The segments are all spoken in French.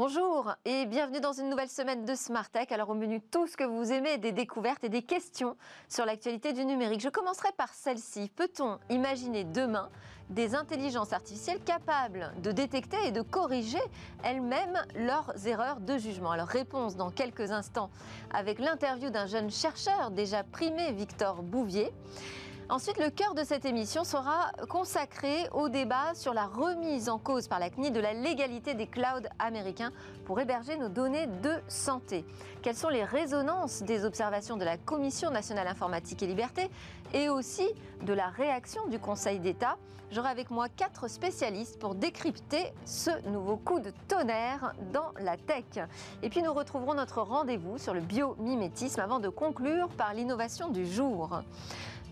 Bonjour et bienvenue dans une nouvelle semaine de Smart Tech. Alors au menu tout ce que vous aimez, des découvertes et des questions sur l'actualité du numérique. Je commencerai par celle-ci. Peut-on imaginer demain des intelligences artificielles capables de détecter et de corriger elles-mêmes leurs erreurs de jugement? Alors réponse dans quelques instants avec l'interview d'un jeune chercheur déjà primé, Victor Bouvier. Ensuite, le cœur de cette émission sera consacré au débat sur la remise en cause par la CNI de la légalité des clouds américains pour héberger nos données de santé. Quelles sont les résonances des observations de la Commission nationale informatique et liberté et aussi de la réaction du Conseil d'État? J'aurai avec moi quatre spécialistes pour décrypter ce nouveau coup de tonnerre dans la tech. Et puis nous retrouverons notre rendez-vous sur le biomimétisme avant de conclure par l'innovation du jour.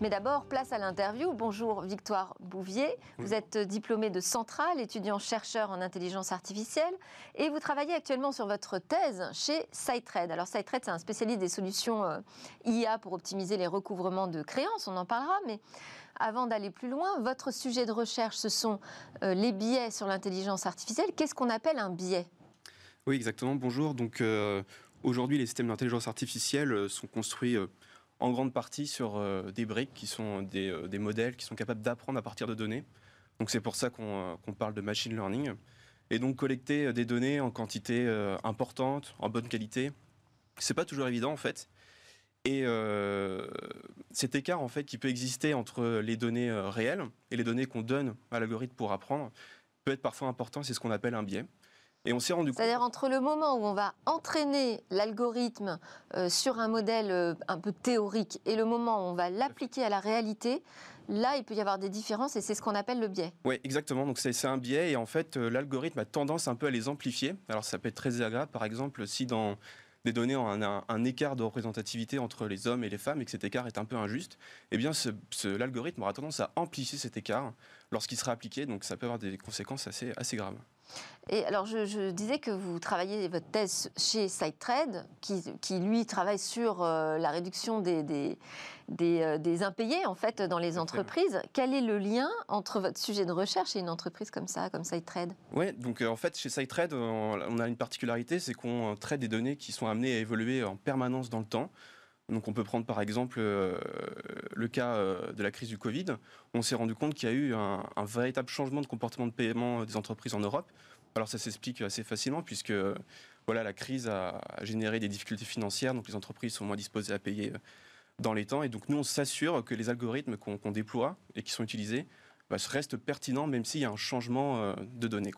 Mais d'abord, place à l'interview. Bonjour Victoire Bouvier. Vous êtes diplômé de Centrale, étudiant-chercheur en intelligence artificielle, et vous travaillez actuellement sur votre thèse chez SciTrade. Alors SciTrade, c'est un spécialiste des solutions euh, IA pour optimiser les recouvrements de créances, on en parlera, mais avant d'aller plus loin, votre sujet de recherche, ce sont euh, les biais sur l'intelligence artificielle. Qu'est-ce qu'on appelle un biais? Oui, exactement. Bonjour. Donc euh, aujourd'hui, les systèmes d'intelligence artificielle sont construits en grande partie sur euh, des briques qui sont euh, des, modèles qui sont capables d'apprendre à partir de données. Donc c'est pour ça qu'on euh, parle de machine learning. Et donc collecter des données en quantité importante, en bonne qualité, c'est pas toujours évident en fait. Et cet écart en fait qui peut exister entre les données réelles et les données qu'on donne à l'algorithme pour apprendre peut être parfois important. C'est ce qu'on appelle un biais. Et on s'est rendu C'est-à-dire entre le moment où on va entraîner l'algorithme euh, sur un modèle euh, un peu théorique et le moment où on va l'appliquer à la réalité, là, il peut y avoir des différences et c'est ce qu'on appelle le biais. Oui, exactement. Donc c'est un biais et en fait, euh, l'algorithme a tendance un peu à les amplifier. Alors ça peut être très agréable, par exemple, si dans des données ont un, un, écart de représentativité entre les hommes et les femmes et que cet écart est un peu injuste, eh bien l'algorithme aura tendance à amplifier cet écart lorsqu'il sera appliqué, donc ça peut avoir des conséquences assez, assez graves. Et alors, je, disais que vous travaillez votre thèse chez SideTrade, qui, qui lui travaille sur euh, la réduction des, des, euh, des, impayés en fait dans les entreprises. Quel est le lien entre votre sujet de recherche et une entreprise comme ça, comme SideTrade Oui, donc euh, en fait, chez SideTrade, on a une particularité, c'est qu'on traite des données qui sont amenées à évoluer en permanence dans le temps. Donc on peut prendre par exemple le cas de la crise du Covid. On s'est rendu compte qu'il y a eu un, véritable changement de comportement de paiement des entreprises en Europe. Alors ça s'explique assez facilement puisque voilà, la crise a généré des difficultés financières, donc les entreprises sont moins disposées à payer euh, dans les temps. Et donc nous, on s'assure que les algorithmes qu'on déploie et qui sont utilisés bah, restent pertinents même s'il y a un changement euh, de données.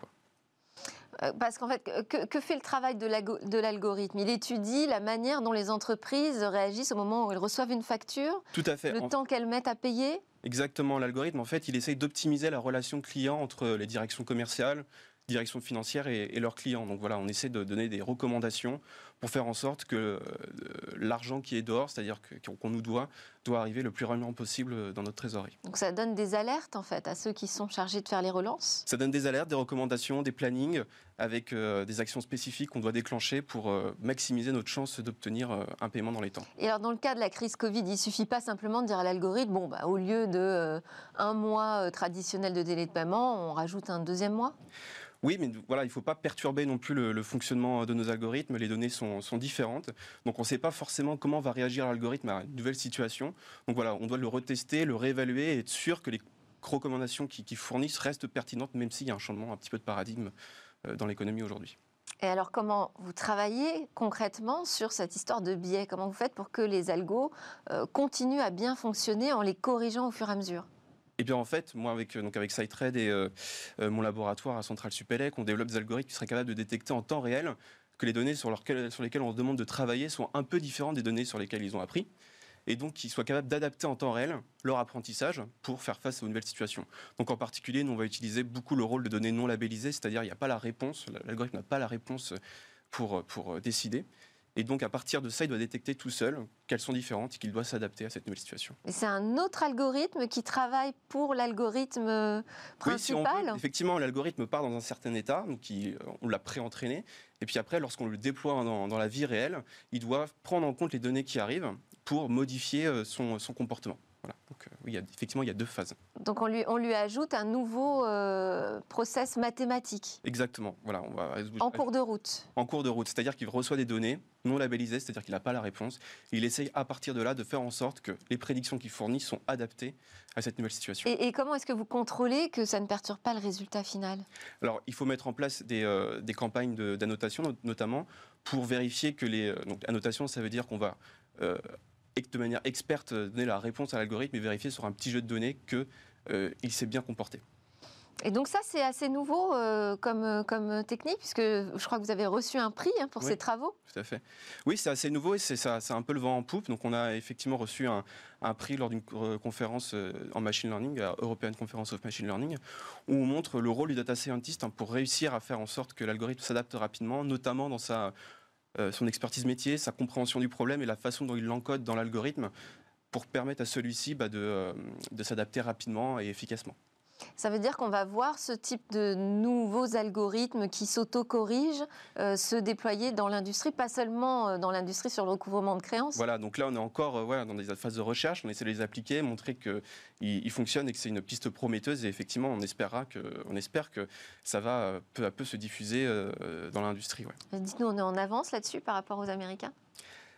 Euh, parce qu'en fait, que, fait le travail de l'algorithme? Il étudie la manière dont les entreprises réagissent au moment où elles reçoivent une facture Tout à fait. Le temps qu'elles mettent à payer? Exactement, l'algorithme, en fait, il essaye d'optimiser la relation client entre les directions commerciales, direction financière et, leurs clients. Donc voilà, on essaie de donner des recommandations pour faire en sorte que euh, l'argent qui est dehors, c'est-à-dire qu'on nous doit, doit arriver le plus rapidement possible dans notre trésorerie. Donc ça donne des alertes en fait à ceux qui sont chargés de faire les relances? Ça donne des alertes, des recommandations, des plannings avec euh, des actions spécifiques qu'on doit déclencher pour euh, maximiser notre chance d'obtenir un paiement dans les temps. Et alors dans le cas de la crise Covid, il suffit pas simplement de dire à l'algorithme, bon, bah, au lieu de un mois traditionnel de délai de paiement, on rajoute un deuxième mois? Oui, mais voilà, il ne faut pas perturber non plus le, fonctionnement de nos algorithmes. Les données sont, différentes. Donc on ne sait pas forcément comment va réagir l'algorithme à une nouvelle situation. Donc voilà, on doit le retester, le réévaluer et être sûr que les recommandations qui, fournissent restent pertinentes, même s'il y a un changement un petit peu de paradigme euh, dans l'économie aujourd'hui. Et alors, comment vous travaillez concrètement sur cette histoire de biais? Comment vous faites pour que les algos euh, continuent à bien fonctionner en les corrigeant au fur et à mesure? Et bien en fait, moi avec, euh, donc avec et euh, mon laboratoire à Centrale Supélec, on développe des algorithmes qui seraient capables de détecter en temps réel que les données sur, sur lesquelles on demande de travailler sont un peu différentes des données sur lesquelles ils ont appris et donc qu'ils soient capables d'adapter en temps réel leur apprentissage pour faire face aux nouvelles situations. Donc en particulier, nous on va utiliser beaucoup le rôle de données non labellisées, c'est-à-dire il n'y a pas la réponse, l'algorithme n'a pas la réponse pour, pour décider. Et donc, à partir de ça, il doit détecter tout seul qu'elles sont différentes et qu'il doit s'adapter à cette nouvelle situation. Et c'est un autre algorithme qui travaille pour l'algorithme principal? oui, Effectivement, l'algorithme part dans un certain état, donc on l'a pré-entraîné. Et puis après, lorsqu'on le déploie dans, la vie réelle, il doit prendre en compte les données qui arrivent pour modifier euh, son, comportement. Voilà. Donc, euh, oui, effectivement, il y a deux phases. Donc on lui, on lui ajoute un nouveau euh, process mathématique. Exactement. Voilà, on va en cours de route. En cours de route, c'est-à-dire qu'il reçoit des données non labellisées, c'est-à-dire qu'il n'a pas la réponse. il essaye à partir de là de faire en sorte que les prédictions qu'il fournit sont adaptées à cette nouvelle situation. Et, comment est-ce que vous contrôlez que ça ne perturbe pas le résultat final? Alors, il faut mettre en place des, euh, des campagnes d'annotation, notamment pour vérifier que les. Euh, donc, annotation, ça veut dire qu'on va de manière experte donner la réponse à l'algorithme et vérifier sur un petit jeu de données qu'il euh, s'est bien comporté. Et donc ça, c'est assez nouveau euh, comme, euh, comme technique, puisque je crois que vous avez reçu un prix hein, pour ces travaux. Tout à fait. Oui, c'est assez nouveau et c'est un peu le vent en poupe. Donc on a effectivement reçu un, un prix lors d'une conférence en machine learning, à European Conference of Machine Learning, où on montre le rôle du data scientist hein, pour réussir à faire en sorte que l'algorithme s'adapte rapidement, notamment dans sa euh, son expertise métier, sa compréhension du problème et la façon dont il l'encode dans l'algorithme pour permettre à celui-ci bah, euh, de s'adapter rapidement et efficacement. Ça veut dire qu'on va voir ce type de nouveaux algorithmes qui s'auto-corrigent euh, se déployer dans l'industrie, pas seulement euh, dans l'industrie sur le recouvrement de créances. Voilà, donc là on est encore euh, dans des phases de recherche, on essaie de les appliquer, montrer qu'ils fonctionnent et que c'est une piste prometteuse et effectivement on, espérera que, on espère que ça va peu à peu se diffuser dans l'industrie. Dites-nous, on est en avance là-dessus par rapport aux Américains?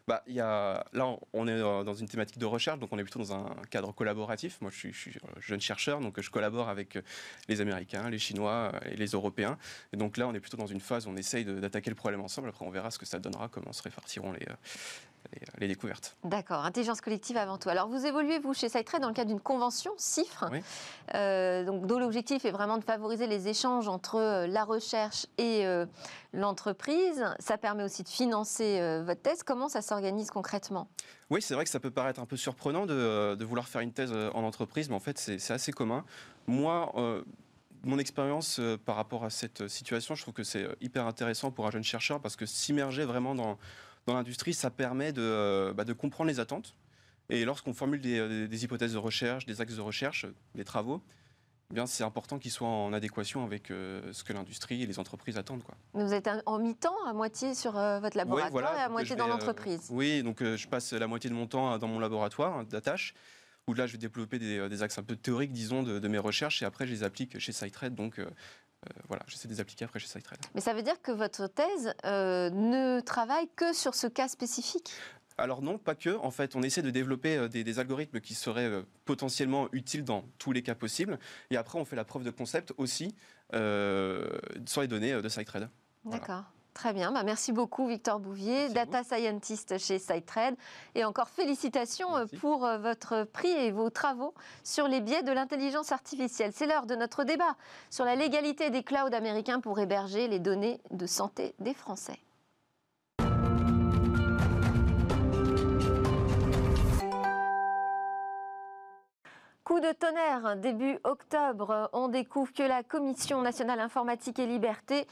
Bah, y a, là, on est dans une thématique de recherche, donc on est plutôt dans un cadre collaboratif. Moi, je suis, jeune chercheur, donc je collabore avec les Américains, les Chinois et les Européens. Et donc là, on est plutôt dans une phase où on essaye d'attaquer le problème ensemble. Après, on verra ce que ça donnera, comment se répartiront les, les, découvertes. D'accord, intelligence collective avant tout. Alors vous évoluez, vous, chez SciTrade, dans le cadre d'une convention CIFRE, euh, donc, dont l'objectif est vraiment de favoriser les échanges entre euh, la recherche et euh, l'entreprise. Ça permet aussi de financer votre thèse. Comment ça s'organise concrètement? Oui, c'est vrai que ça peut paraître un peu surprenant de, de vouloir faire une thèse en entreprise, mais en fait, c'est assez commun. Moi, mon expérience par rapport à cette situation, je trouve que c'est hyper intéressant pour un jeune chercheur parce que s'immerger vraiment dans dans l'industrie, ça permet de, euh, bah, de, comprendre les attentes. Et lorsqu'on formule des, des, hypothèses de recherche, des axes de recherche, des travaux, eh bien c'est important qu'ils soient en adéquation avec euh, ce que l'industrie et les entreprises attendent. Quoi. Vous êtes en mi-temps, à moitié sur euh, votre laboratoire et à moitié dans l'entreprise Oui, donc je passe la moitié de mon temps dans mon laboratoire hein, d'attache, où là je vais développer des, axes un peu théoriques, disons, de, mes recherches, et après je les applique chez SciTrade, donc euh, voilà, j'essaie de les appliquer après chez SciTrade. Mais ça veut dire que votre thèse euh, ne travaille que sur ce cas spécifique? Alors non, pas que. En fait, on essaie de développer euh, des, algorithmes qui seraient potentiellement utiles dans tous les cas possibles. Et après, on fait la preuve de concept aussi sur les données de SciTrade. D'accord. Très bien, bah, merci beaucoup Victor Bouvier, data scientist chez SciTrade. Et encore félicitations euh, pour euh, votre prix et vos travaux sur les biais de l'intelligence artificielle. C'est l'heure de notre débat sur la légalité des clouds américains pour héberger les données de santé des Français. Coup de tonnerre, début octobre, on découvre que la Commission nationale informatique et liberté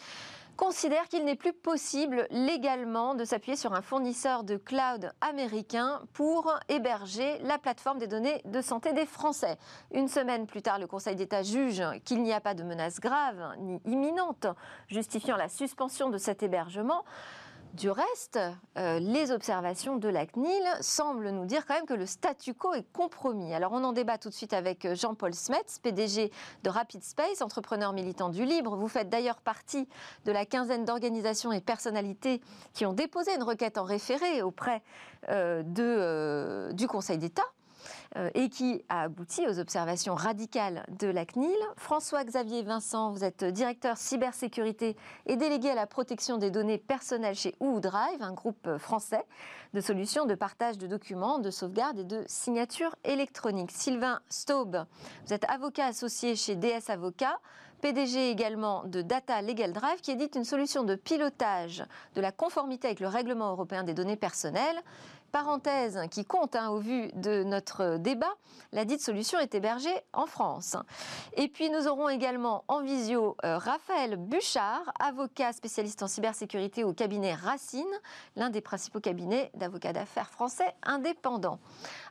considère qu'il n'est plus possible légalement de s'appuyer sur un fournisseur de cloud américain pour héberger la plateforme des données de santé des Français. Une semaine plus tard, le Conseil d'État juge qu'il n'y a pas de menace grave ni imminente justifiant la suspension de cet hébergement. Du reste, euh, les observations de la CNIL semblent nous dire quand même que le statu quo est compromis. Alors on en débat tout de suite avec euh, Jean-Paul Smets, PDG de Rapid Space, entrepreneur militant du libre. Vous faites d'ailleurs partie de la quinzaine d'organisations et personnalités qui ont déposé une requête en référé auprès euh, du Conseil d'État et qui a abouti aux observations radicales de la CNIL. François-Xavier Vincent, vous êtes directeur cybersécurité et délégué à la protection des données personnelles chez OUDrive, un groupe français de solutions de partage de documents, de sauvegarde et de signature électronique. Sylvain Staub, vous êtes avocat associé chez DS Avocats. PDG également de Data Legal Drive, qui édite une solution de pilotage de la conformité avec le règlement européen des données personnelles parenthèse qui compte hein, au vu de notre débat, la dite solution est hébergée en France. Et puis nous aurons également en visio euh, Raphaël Bouchard, avocat spécialiste en cybersécurité au cabinet Racine, l'un des principaux cabinets d'avocats d'affaires français indépendants.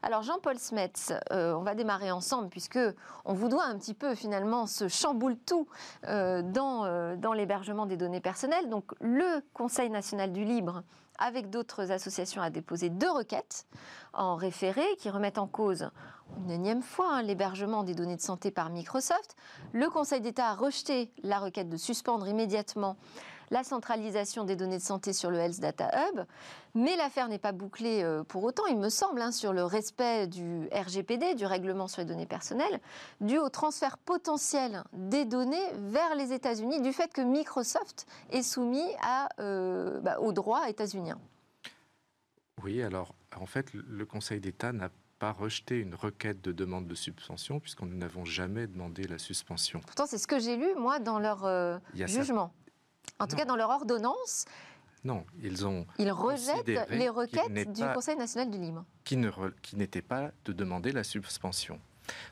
Alors Jean-Paul Smets, euh, on va démarrer ensemble puisque on vous doit un petit peu finalement ce chamboule tout euh, dans, dans l'hébergement des données personnelles. Donc le Conseil national du libre avec d'autres associations, a déposé deux requêtes en référé qui remettent en cause une énième fois hein, l'hébergement des données de santé par Microsoft. Le Conseil d'État a rejeté la requête de suspendre immédiatement la centralisation des données de santé sur le Health Data Hub. Mais l'affaire n'est pas bouclée euh, pour autant, il me semble, hein, sur le respect du RGPD, du règlement sur les données personnelles, dû au transfert potentiel des données vers les États-Unis, du fait que Microsoft est soumis à, euh, bah, aux droits états-uniens. Oui, alors en fait, le Conseil d'État n'a pas rejeté une requête de demande de suspension, puisqu'on n'avons jamais demandé la suspension. Pourtant, c'est ce que j'ai lu, moi, dans leur euh, jugement. En tout cas, dans leur ordonnance, non, ils ont. Ils rejettent les requêtes du Conseil national du ne qui n'était pas de demander la suspension.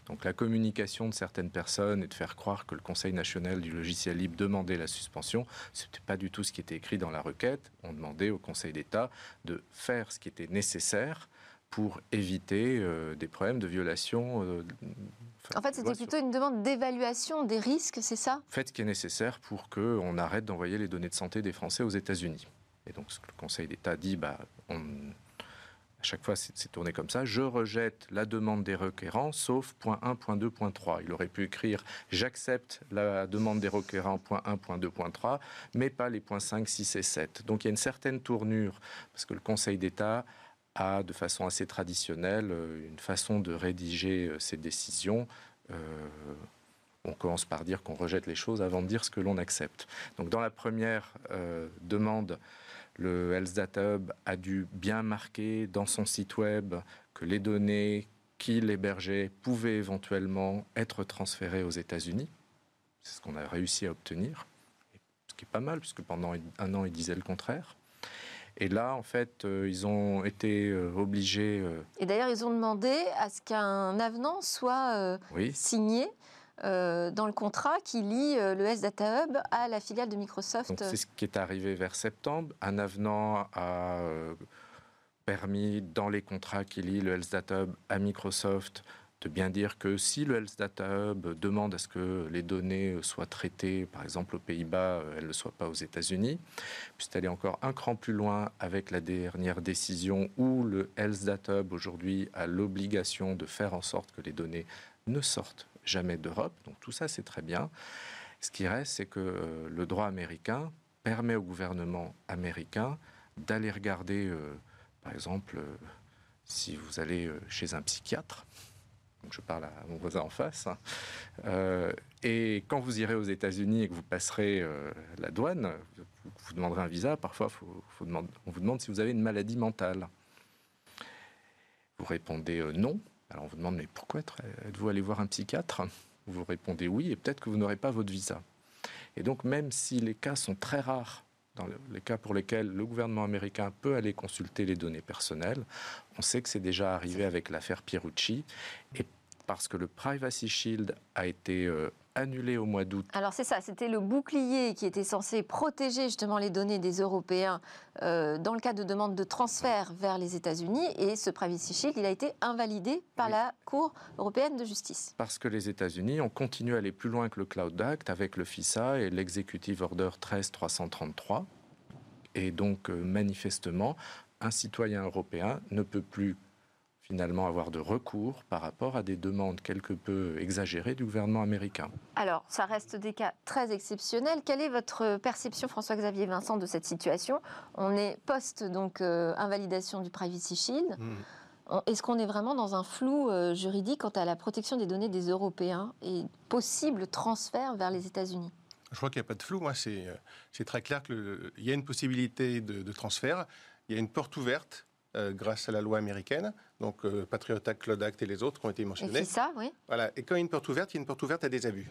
Donc la communication de certaines personnes et de faire croire que le Conseil national du logiciel libre demandait la suspension, ce n'était pas du tout ce qui était écrit dans la requête. On demandait au Conseil d'État de faire ce qui était nécessaire pour éviter euh, des problèmes de violation. Euh, en fait, c'était plutôt une demande d'évaluation des risques, c'est ça? Faites ce qui est nécessaire pour qu'on arrête d'envoyer les données de santé des Français aux États-Unis. Et donc, ce que le Conseil d'État dit, bah, à chaque fois, c'est tourné comme ça. Je rejette la demande des requérants, sauf point 1, point 2, point 3. Il aurait pu écrire j'accepte la demande des requérants, point 1, point 2, point 3, mais pas les points 5, 6 et 7. Donc, il y a une certaine tournure, parce que le Conseil d'État a, de façon assez traditionnelle, euh, une façon de rédiger euh, ses décisions. Euh, on commence par dire qu'on rejette les choses avant de dire ce que l'on accepte. Donc dans la première demande, le Health Data Hub a dû bien marquer dans son site web que les données qu'il hébergeait pouvaient éventuellement être transférées aux États-Unis. C'est ce qu'on a réussi à obtenir, ce qui est pas mal, puisque pendant un an, il disait le contraire. Et là, en fait, euh, ils ont été euh, obligés. Euh, Et d'ailleurs, ils ont demandé à ce qu'un avenant soit signé dans le contrat qui lie le S Data Hub à la filiale de Microsoft. C'est ce qui est arrivé vers septembre. Un avenant a permis, dans les contrats qui lient le Health Data Hub à Microsoft, de bien dire que si le Health Data Hub demande à ce que les données soient traitées, par exemple aux Pays-Bas, elles ne soient pas aux États-Unis, puis aller encore un cran plus loin avec la dernière décision où le Health Data Hub aujourd'hui a l'obligation de faire en sorte que les données ne sortent jamais d'Europe. Donc tout ça, c'est très bien. Ce qui reste, c'est que euh, le droit américain permet au gouvernement américain d'aller regarder, euh, par exemple, euh, si vous allez chez un psychiatre, je parle à mon voisin en face. Hein. Euh, et quand vous irez aux États-Unis et que vous passerez euh, la douane, vous, demanderez un visa. Parfois, on vous demande si vous avez une maladie mentale. Vous répondez euh, non. Alors on vous demande mais pourquoi êtes-vous allé voir un psychiatre? Vous répondez oui et peut-être que vous n'aurez pas votre visa. Et donc même si les cas sont très rares dans les cas pour lesquels le gouvernement américain peut aller consulter les données personnelles. On sait que c'est déjà arrivé avec l'affaire Pierucci. Et parce que le Privacy Shield a été euh, annulé au mois d'août. Alors c'est ça, c'était le bouclier qui était censé protéger justement les données des Européens euh, dans le cas de demande de transfert vers les États-Unis. Et ce Privacy Shield, il a été invalidé par la Cour européenne de justice. Parce que les États-Unis ont continué à aller plus loin que le Cloud Act avec le FISA et l'Executive Order 13333. Et donc euh, manifestement, un citoyen européen ne peut plus finalement avoir de recours par rapport à des demandes quelque peu exagérées du gouvernement américain. Alors, ça reste des cas très exceptionnels. Quelle est votre perception, François-Xavier Vincent, de cette situation? On est post donc euh, invalidation du Privacy Shield. Hmm. Est-ce qu'on est vraiment dans un flou euh, juridique quant à la protection des données des Européens et possible transfert vers les États-Unis? Je crois qu'il n'y a pas de flou. Moi, c'est très clair qu'il y a une possibilité de, de transfert. Il y a une porte ouverte euh, grâce à la loi américaine, donc euh, Patriot Act, Cloud Act et les autres qui ont été mentionnés. Et ça, oui. Voilà. Et quand il y a une porte ouverte, il y a une porte ouverte à des abus.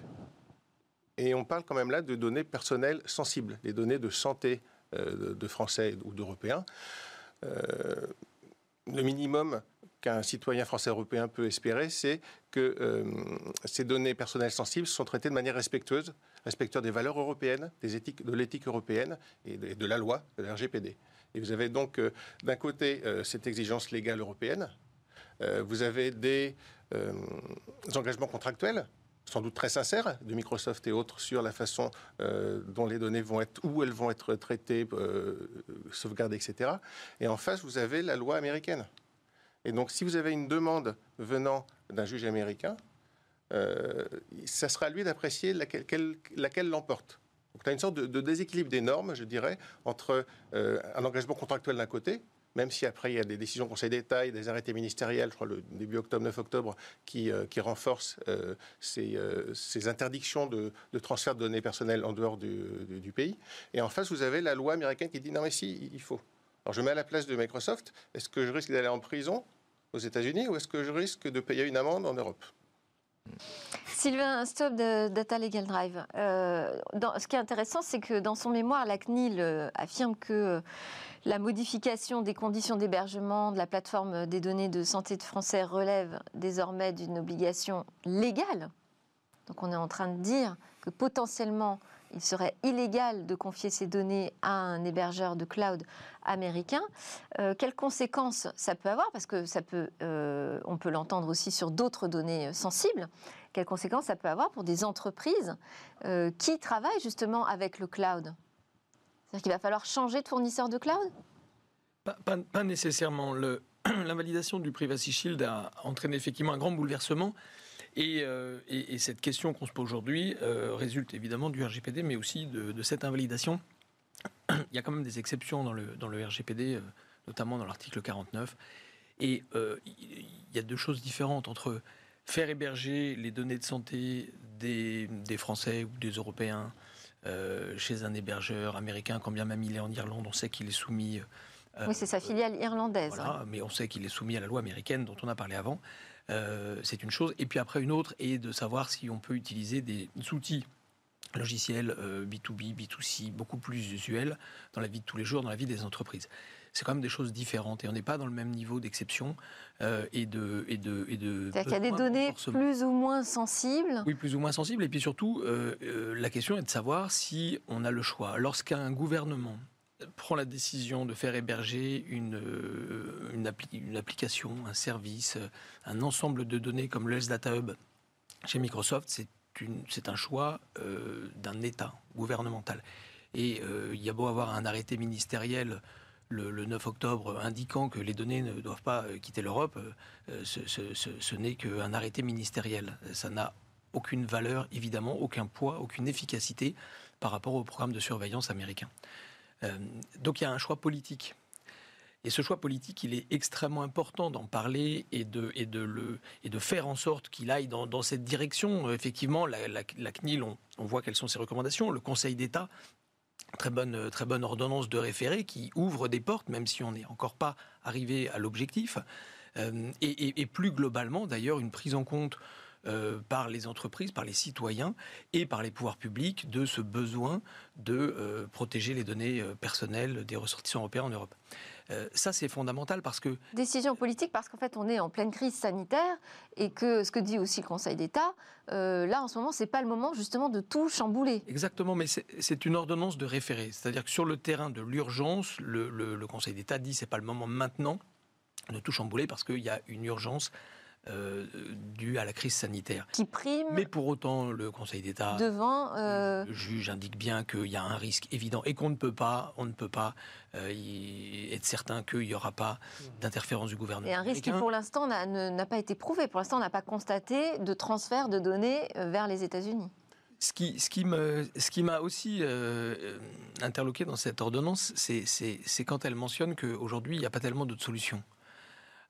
Et on parle quand même là de données personnelles sensibles, les données de santé euh, de Français ou d'Européens. le minimum qu'un citoyen français européen peut espérer, c'est que ces données personnelles sensibles sont traitées de manière respectueuse, respectueuse des valeurs européennes, de l'éthique européenne et de, la loi, de la RGPD. Et vous avez donc euh, d'un côté euh, cette exigence légale européenne, euh, vous avez des engagements contractuels sans doute très sincères de Microsoft et autres sur la façon euh, dont les données vont être, où elles vont être traitées, euh, sauvegardées, etc. Et en face, vous avez la loi américaine. Et donc, si vous avez une demande venant d'un juge américain, euh, ça sera à lui d'apprécier laquelle, l'emporte. Donc, tu as une sorte de, déséquilibre des normes, je dirais, entre euh, un engagement contractuel d'un côté, même si après il y a des décisions Conseil d'État des arrêtés ministériels, je crois le début octobre, 9 octobre, qui, euh, renforcent euh, ces, interdictions de, transfert de données personnelles en dehors du, du, du, pays. Et en face, vous avez la loi américaine qui dit non mais si, il faut. Alors je mets à la place de Microsoft, est-ce que je risque d'aller en prison aux États-Unis ou est-ce que je risque de payer une amende en Europe? Sylvain Stop de Data Legal Drive. Euh, ce qui est intéressant, c'est que dans son mémoire, la CNIL euh, affirme que la modification des conditions d'hébergement de la plateforme des données de santé de Français relève désormais d'une obligation légale. Donc on est en train de dire que potentiellement il serait illégal de confier ces données à un hébergeur de cloud américain. Euh, quelles conséquences ça peut avoir? Parce que ça peut, euh, on peut l'entendre aussi sur d'autres données sensibles. Quelles conséquences ça peut avoir pour des entreprises euh, qui travaillent justement avec le cloud? C'est-à-dire qu'il va falloir changer de fournisseur de cloud? Pas nécessairement. L'invalidation du Privacy Shield a entraîné effectivement un grand bouleversement. Et, euh, et, et, cette question qu'on se pose aujourd'hui euh, résulte évidemment du RGPD, mais aussi de, de, cette invalidation. Il y a quand même des exceptions dans le, dans le RGPD, euh, notamment dans l'article 49. Et il y a deux choses différentes entre faire héberger les données de santé des, des Français ou des Européens euh, chez un hébergeur américain, quand bien même il est en Irlande, on sait qu'il est soumis. oui, c'est sa filiale irlandaise. Voilà, mais on sait qu'il est soumis à la loi américaine dont on a parlé avant. Euh, c'est une chose. Et puis après, une autre est de savoir si on peut utiliser des outils logiciels euh, B2B, B2C, beaucoup plus usuels dans la vie de tous les jours, dans la vie des entreprises. C'est quand même des choses différentes et on n'est pas dans le même niveau d'exception euh, et de et de et de. C'est-à-dire qu'il y a des données plus ou moins sensibles. Oui, plus ou moins sensibles. Et puis surtout, la question est de savoir si on a le choix. Lorsqu'un gouvernement prend la décision de faire héberger une, euh, application, un service, un ensemble de données comme le Data Hub chez Microsoft, c'est un choix euh, d'un État gouvernemental. Et euh, il y a beau avoir un arrêté ministériel le, le 9 octobre indiquant que les données ne doivent pas quitter l'Europe, euh, ce, ce n'est qu'un arrêté ministériel. Ça n'a aucune valeur, évidemment, aucun poids, aucune efficacité par rapport au programme de surveillance américain. Euh, donc il y a un choix politique. Et ce choix politique, il est extrêmement important d'en parler et de, et, de le, et de faire en sorte qu'il aille dans, cette direction. Effectivement, la, CNIL, on, voit quelles sont ses recommandations. Le Conseil d'État, très bonne, très bonne ordonnance de référé qui ouvre des portes, même si on n'est encore pas arrivé à l'objectif. Euh, et, plus globalement, d'ailleurs, une prise en compte euh, par les entreprises, par les citoyens et par les pouvoirs publics de ce besoin de euh, protéger les données euh, personnelles des ressortissants européens en Europe. Euh, ça, c'est fondamental parce que... Décision politique parce qu'en fait, on est en pleine crise sanitaire et que ce que dit aussi le Conseil d'État, là, en ce moment, c'est pas le moment justement de tout chambouler. Exactement, mais c'est une ordonnance de référé. C'est-à-dire que sur le terrain de l'urgence, le, le, le, Conseil d'État dit c'est pas le moment maintenant de tout chambouler parce qu'il y a une urgence euh, due à la crise sanitaire. Qui prime. Mais pour autant, le Conseil d'État, devant, euh... le juge indique bien qu'il y a un risque évident et qu'on ne peut pas, on ne peut pas euh, y, être certain qu'il n'y aura pas d'interférence du gouvernement. Et un risque qui, pour l'instant, n'a pas été prouvé. Pour l'instant, on n'a pas constaté de transfert de données euh, vers les États-Unis. Ce qui, ce qui me, ce qui m'a aussi euh, interloqué dans cette ordonnance, c'est quand elle mentionne qu'aujourd'hui, il n'y a pas tellement d'autres solutions.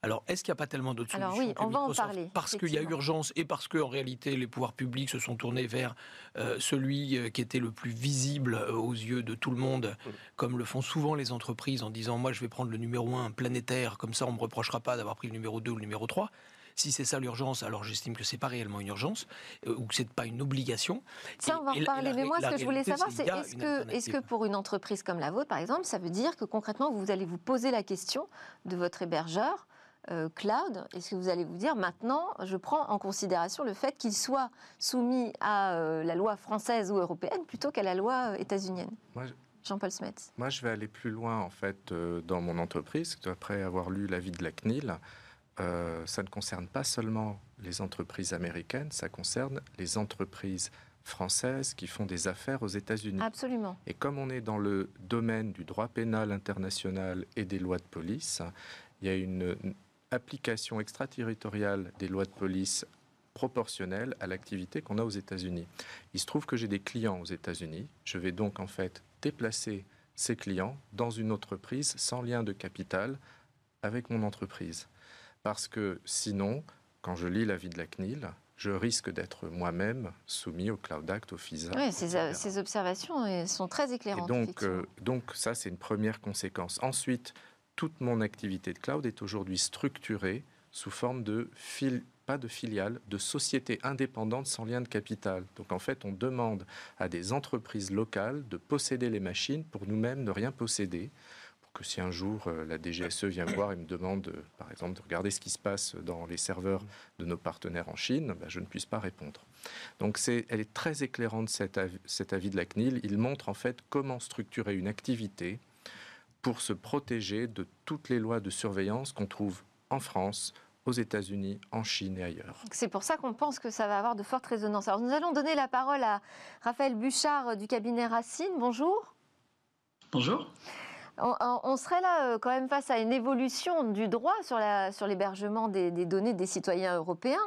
Alors, est-ce qu'il n'y a pas tellement d'autres solutions Alors oui, on va en parler. Parce qu'il y a urgence et parce qu'en réalité, les pouvoirs publics se sont tournés vers euh, celui qui était le plus visible euh, aux yeux de tout le monde, mmh. comme le font souvent les entreprises en disant Moi, je vais prendre le numéro 1 planétaire, comme ça, on ne me reprochera pas d'avoir pris le numéro 2 ou le numéro 3. Si c'est ça l'urgence, alors j'estime que c'est pas réellement une urgence euh, ou que c'est pas une obligation. Ça, on va en parler. Mais moi, ce que je voulais savoir, c'est est-ce que, est que pour une entreprise comme la vôtre, par exemple, ça veut dire que concrètement, vous allez vous poser la question de votre hébergeur euh, cloud, est-ce que vous allez vous dire maintenant, je prends en considération le fait qu'il soit soumis à euh, la loi française ou européenne plutôt qu'à la loi euh, états-unienne Jean-Paul Smets. Moi, je vais aller plus loin, en fait, euh, dans mon entreprise, après avoir lu l'avis de la CNIL. euh, ça ne concerne pas seulement les entreprises américaines, ça concerne les entreprises françaises qui font des affaires aux États-Unis. Absolument. Et comme on est dans le domaine du droit pénal international et des lois de police, il y a une application extraterritoriale des lois de police proportionnelle à l'activité qu'on a aux États-Unis. Il se trouve que j'ai des clients aux États-Unis. Je vais donc en fait déplacer ces clients dans une entreprise sans lien de capital avec mon entreprise. Parce que sinon, quand je lis l'avis de la CNIL, je risque d'être moi-même soumis au Cloud Act, au FISA. Oui, ces, observations sont très éclairantes. Et donc, euh, donc ça, c'est une première conséquence. Ensuite, toute mon activité de cloud est aujourd'hui structurée sous forme de fil, pas de filiale, de société indépendante sans lien de capital. Donc en fait, on demande à des entreprises locales de posséder les machines pour nous-mêmes ne rien posséder que si un jour euh, la DGSE vient voir et me demande, euh, par exemple, de regarder ce qui se passe dans les serveurs de nos partenaires en Chine, bah, je ne puisse pas répondre. Donc elle est très éclairante, cet avis de la CNIL. Il montre en fait comment structurer une activité pour se protéger de toutes les lois de surveillance qu'on trouve en France, aux États-Unis, en Chine et ailleurs. C'est pour ça qu'on pense que ça va avoir de fortes résonances. Alors nous allons donner la parole à Raphaël Bouchard du cabinet Racine. Bonjour. Bonjour. On, serait là euh, quand même face à une évolution du droit sur l'hébergement des, données des citoyens européens.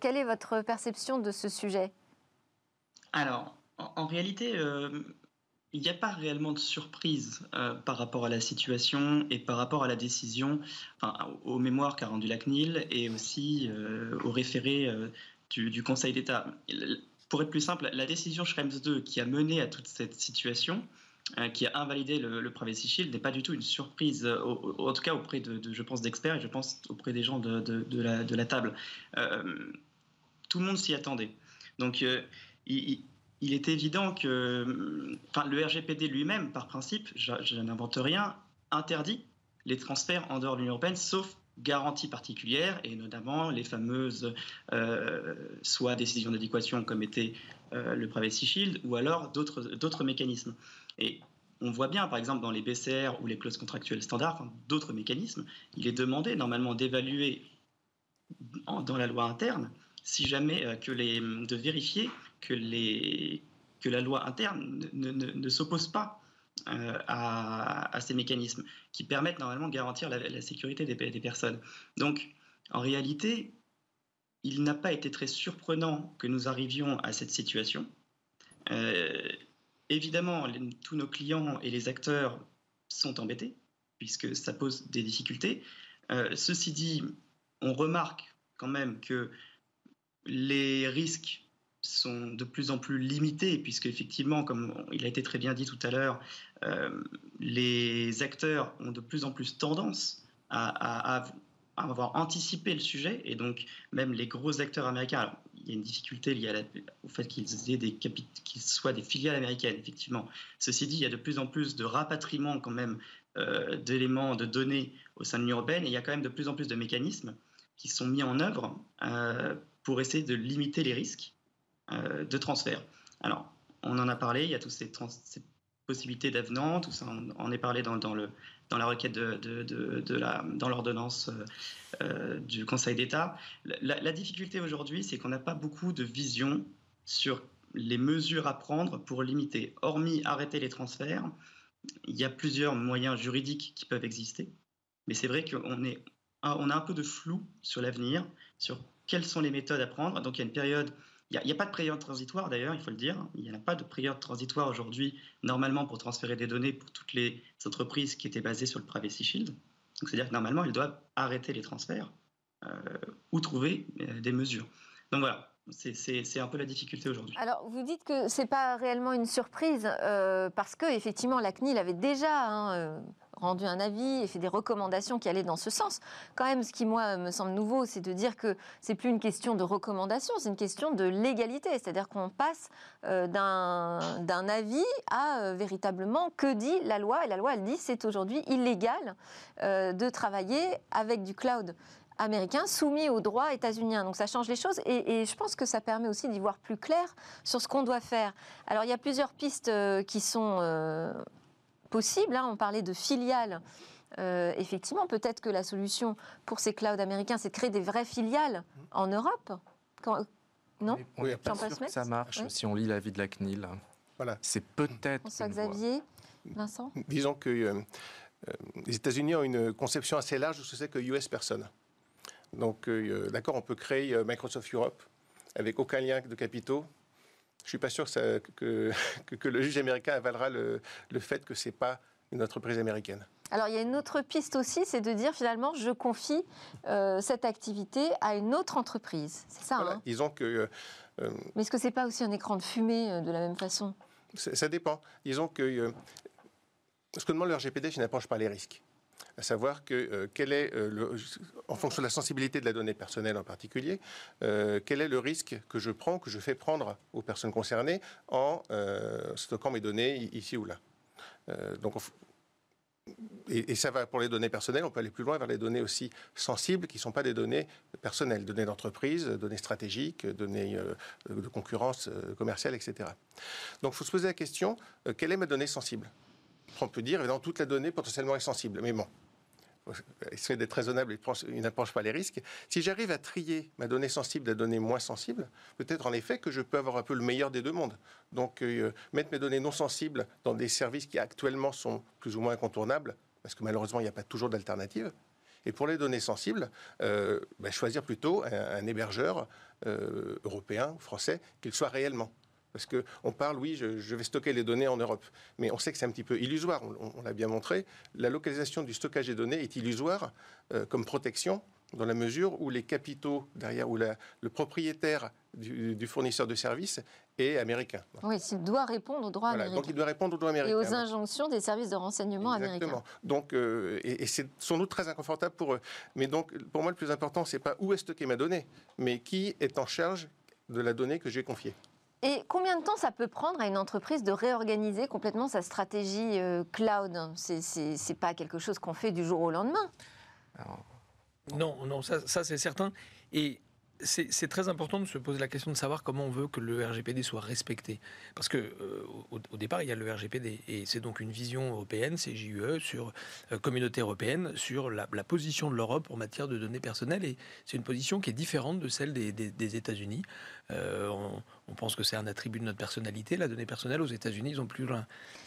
Quelle est votre perception de ce sujet? Alors, en, réalité, euh, il n'y a pas réellement de surprise euh, par rapport à la situation et par rapport à la décision, enfin, aux mémoires qu'a rendu la CNIL et aussi au référé du, du, Conseil d'État. Pour être plus simple, la décision Schrems 2 qui a mené à toute cette situation, euh, qui a invalidé le, Privacy Shield n'est pas du tout une surprise, euh, en tout cas auprès de, je pense, d'experts et je pense auprès des gens de, la, table. Euh, tout le monde s'y attendait. Donc, il, il, est évident que le RGPD lui-même, par principe, je, je n'invente rien, interdit les transferts en dehors de l'Union européenne, sauf garanties particulières, et notamment les fameuses euh, soit décisions d'adéquation comme était euh, le Privacy Shield, ou alors d'autres mécanismes. Et on voit bien, par exemple, dans les BCR ou les clauses contractuelles standards, d'autres mécanismes, il est demandé normalement d'évaluer dans la loi interne, si jamais euh, que les, de vérifier que, la loi interne ne, s'oppose pas euh, à, ces mécanismes qui permettent normalement de garantir la, sécurité des, des, personnes. Donc, en réalité, il n'a pas été très surprenant que nous arrivions à cette situation. Euh, Évidemment, tous nos clients et les acteurs sont embêtés, puisque ça pose des difficultés. Euh, ceci dit, on remarque quand même que les risques sont de plus en plus limités, puisque effectivement, comme il a été très bien dit tout à l'heure, euh, les acteurs ont de plus en plus tendance à, avoir anticipé le sujet, et donc même les gros acteurs américains, il y a une difficulté liée au fait qu'ils soient des filiales américaines, effectivement. Ceci dit, il y a de plus en plus de rapatriement quand même euh, d'éléments, de données au sein de l'Union européenne, et il y a quand même de plus en plus de mécanismes qui sont mis en œuvre euh, pour essayer de limiter les risques de transfert. Alors, on en a parlé, il y a toutes ces, possibilités d'avenant, tout ça, on en est parlé dans, le, dans la requête de, de, la, dans l'ordonnance euh, euh, du Conseil d'État. La, difficulté aujourd'hui, c'est qu'on n'a pas beaucoup de vision sur les mesures à prendre pour limiter. Hormis arrêter les transferts, il y a plusieurs moyens juridiques qui peuvent exister. Mais c'est vrai qu'on est, on a un peu de flou sur l'avenir, sur quelles sont les méthodes à prendre. Donc il y a une période il n'y a, pas de période transitoire d'ailleurs, il faut le dire. Il n'y a pas de période transitoire aujourd'hui, normalement, pour transférer des données pour toutes les entreprises qui étaient basées sur le Privacy Shield. Donc c'est-à-dire que normalement, ils doivent arrêter les transferts euh, ou trouver euh, des mesures. Donc voilà, c'est un peu la difficulté aujourd'hui. Alors, vous dites que ce n'est pas réellement une surprise, euh, parce que effectivement, la CNIL avait déjà hein, rendu un avis et fait des recommandations qui allaient dans ce sens. Quand même, ce qui, moi, me semble nouveau, c'est de dire que c'est plus une question de recommandation, c'est une question de légalité. C'est-à-dire qu'on passe euh, d'un avis à euh, véritablement que dit la loi. Et la loi, elle dit c'est aujourd'hui illégal euh, de travailler avec du cloud américain soumis au droit états-unien. Donc ça change les choses et, et, je pense que ça permet aussi d'y voir plus clair sur ce qu'on doit faire. Alors il y a plusieurs pistes qui sont possible. Hein. on parlait de filiales euh, effectivement, peut-être que la solution pour ces clouds américains, c'est de créer des vraies filiales en Europe. Quand- non? On n'est pas Jean-Paul sûr que ça marche Oui. si on lit l'avis de la CNIL. Voilà. C'est peut-être. François une voie. Xavier Vincent? Disons que euh, euh, les États-Unis ont une conception assez large de ce que c'est que US personne. Donc, euh, d'accord, on peut créer Microsoft Europe avec aucun lien de capitaux. Je suis pas sûr que, ça- que, que- que le juge américain avalera le, le fait que c'est pas une entreprise américaine. Alors, il y a une autre piste aussi, c'est de dire finalement, je confie euh, cette activité à une autre entreprise. C'est ça, Voilà. hein? Disons que euh, Mais est-ce que c'est pas aussi un écran de fumée euh, de la même façon? Ça, dépend. Disons que euh, ce que demande le RGPD, c'est une approche par les risques. À savoir que euh, quel est, euh, le- en fonction de la sensibilité de la donnée personnelle en particulier, euh, quel est le risque que je prends, que je fais prendre aux personnes concernées en stockant mes données ici ou là. Donc, et, et ça va pour les données personnelles, on peut aller plus loin vers les données aussi sensibles qui ne sont pas des données personnelles, données d'entreprise, données stratégiques, données de concurrence commerciale, etc. Donc il faut se poser la question, quelle est ma donnée sensible? On peut dire, évidemment, toute la donnée potentiellement est sensible, mais bon, essayer d'être raisonnable et prendre une approche pas les risques. Si j'arrive à trier ma donnée sensible de la donnée moins sensible, peut-être en effet que je peux avoir un peu le meilleur des deux mondes. Donc euh, mettre mes données non sensibles dans des services qui actuellement sont plus ou moins incontournables, parce que malheureusement il n'y a pas toujours d'alternative. Et pour les données sensibles, euh, ben, choisir plutôt un, un hébergeur euh, européen ou français qu'il soit réellement. Parce qu'on parle, oui, je, je, vais stocker les données en Europe. Mais on sait que c'est un petit peu illusoire, on, on l'a bien montré. La localisation du stockage des données est illusoire euh, comme protection dans la mesure où les capitaux derrière, où la, le propriétaire du, du, fournisseur de services est américain. Oui, il doit répondre aux droits voilà, américains. Donc il doit répondre aux droits américains. Et aux injonctions des services de renseignement Exactement. américains. Donc, euh, et, et c'est sans doute très inconfortable pour eux. Mais donc, pour moi, le plus important, c'est pas où est stockée ma donnée, mais qui est en charge de la donnée que j'ai confiée. Et combien de temps ça peut prendre à une entreprise de réorganiser complètement sa stratégie euh, cloud? C'est pas quelque chose qu'on fait du jour au lendemain. Alors... Non, non, ça, ça c'est certain. Et c'est très important de se poser la question de savoir comment on veut que le RGPD soit respecté. Parce que euh, au, au, départ, il y a le RGPD et c'est donc une vision européenne, c'est JUE, sur euh, communauté européenne, sur la, la position de l'Europe en matière de données personnelles. Et c'est une position qui est différente de celle des, des, des États-Unis. Euh, on, on, pense que c'est un attribut de notre personnalité. La donnée personnelle aux États-Unis, ils ont plus loin.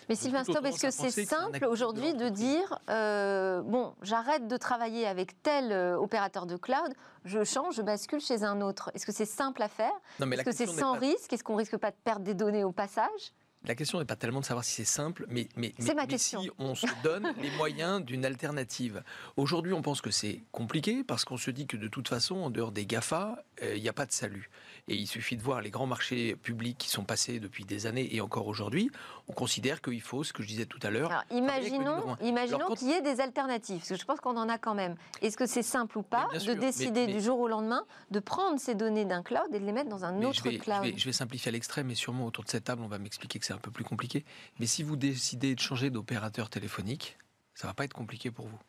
Mais Sylvain Stob, est-ce que c'est simple aujourd'hui de dire euh, bon, j'arrête de travailler avec tel euh, opérateur de cloud, je change, je bascule chez un autre Est-ce que c'est simple à faire? Est-ce que c'est sans pas... risque? Est-ce qu'on risque pas de perdre des données au passage? La question n'est pas tellement de savoir si c'est simple, mais, mais, mais, mais question. si on se donne les moyens d'une alternative. Aujourd'hui, on pense que c'est compliqué parce qu'on se dit que de toute façon, en dehors des GAFA, il euh, n'y a pas de salut. Et il suffit de voir les grands marchés publics qui sont passés depuis des années et encore aujourd'hui. On considère qu'il faut, ce que je disais tout à l'heure. Imaginons, imaginons quand... qu'il y ait des alternatives, parce que je pense qu'on en a quand même. Est-ce que c'est simple ou pas de sûr, décider mais, du jour au lendemain de prendre ces données d'un cloud et de les mettre dans un autre je vais, cloud? je vais, je vais simplifier à l'extrême, mais sûrement autour de cette table, on va m'expliquer que c'est un peu plus compliqué. Mais si vous décidez de changer d'opérateur téléphonique, ça va pas être compliqué pour vous.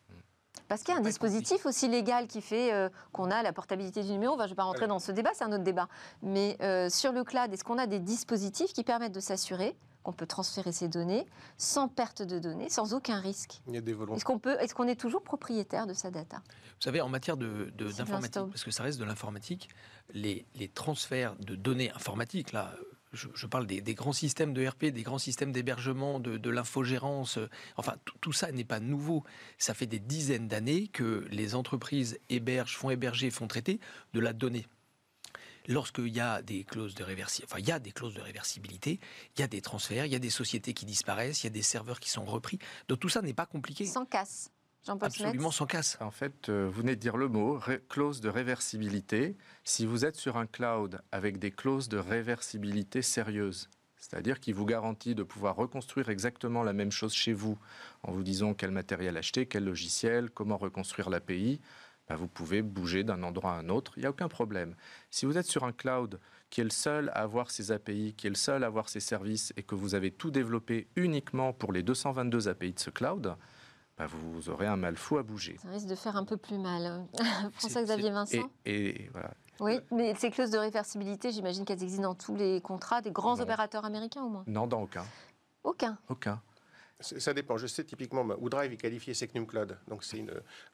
Parce qu'il y a un dispositif aussi légal qui fait euh, qu'on a la portabilité du numéro. Enfin, je ne vais pas rentrer dans ce débat, c'est un autre débat. Mais euh, sur le cloud, est-ce qu'on a des dispositifs qui permettent de s'assurer qu'on peut transférer ces données sans perte de données, sans aucun risque? Il y a des volontés. Est-ce qu'on peut, est-ce qu'on est toujours propriétaire de sa data? Vous savez, en matière de, de, d'informatique, parce que ça reste de l'informatique, les, les transferts de données informatiques, là, je, parle des, grands systèmes de RP, des grands systèmes d'hébergement, de, l'infogérance. Euh, enfin, tout ça n'est pas nouveau. Ça fait des dizaines d'années que les entreprises hébergent, font héberger, font traiter de la donnée. Lorsqu'il y a des clauses de réversibilité, il y a des clauses de réversibilité, il y a des transferts, il y a des sociétés qui disparaissent, il y a des serveurs qui sont repris. Donc tout ça n'est pas compliqué. Sans casse. Absolument sans casse. En fait, euh, vous venez de dire le mot, clause de réversibilité. Si vous êtes sur un cloud avec des clauses de réversibilité sérieuses, c'est-à-dire qui vous garantit de pouvoir reconstruire exactement la même chose chez vous, en vous disant quel matériel acheter, quel logiciel, comment reconstruire l'API, ben vous pouvez bouger d'un endroit à un autre, il n'y a aucun problème. Si vous êtes sur un cloud qui est le seul à avoir ses API, qui est le seul à avoir ses services, et que vous avez tout développé uniquement pour les 222 API de ce cloud, ben vous aurez un mal fou à bouger. Ça risque de faire un peu plus mal. François-Xavier Vincent et, et, voilà. Oui, mais ces clauses de réversibilité, j'imagine qu'elles existent dans tous les contrats des grands non. opérateurs américains au moins Non, dans aucun. Aucun Aucun. ça dépend. Je sais typiquement, OneDrive est qualifié Secnum Cloud. Donc c'est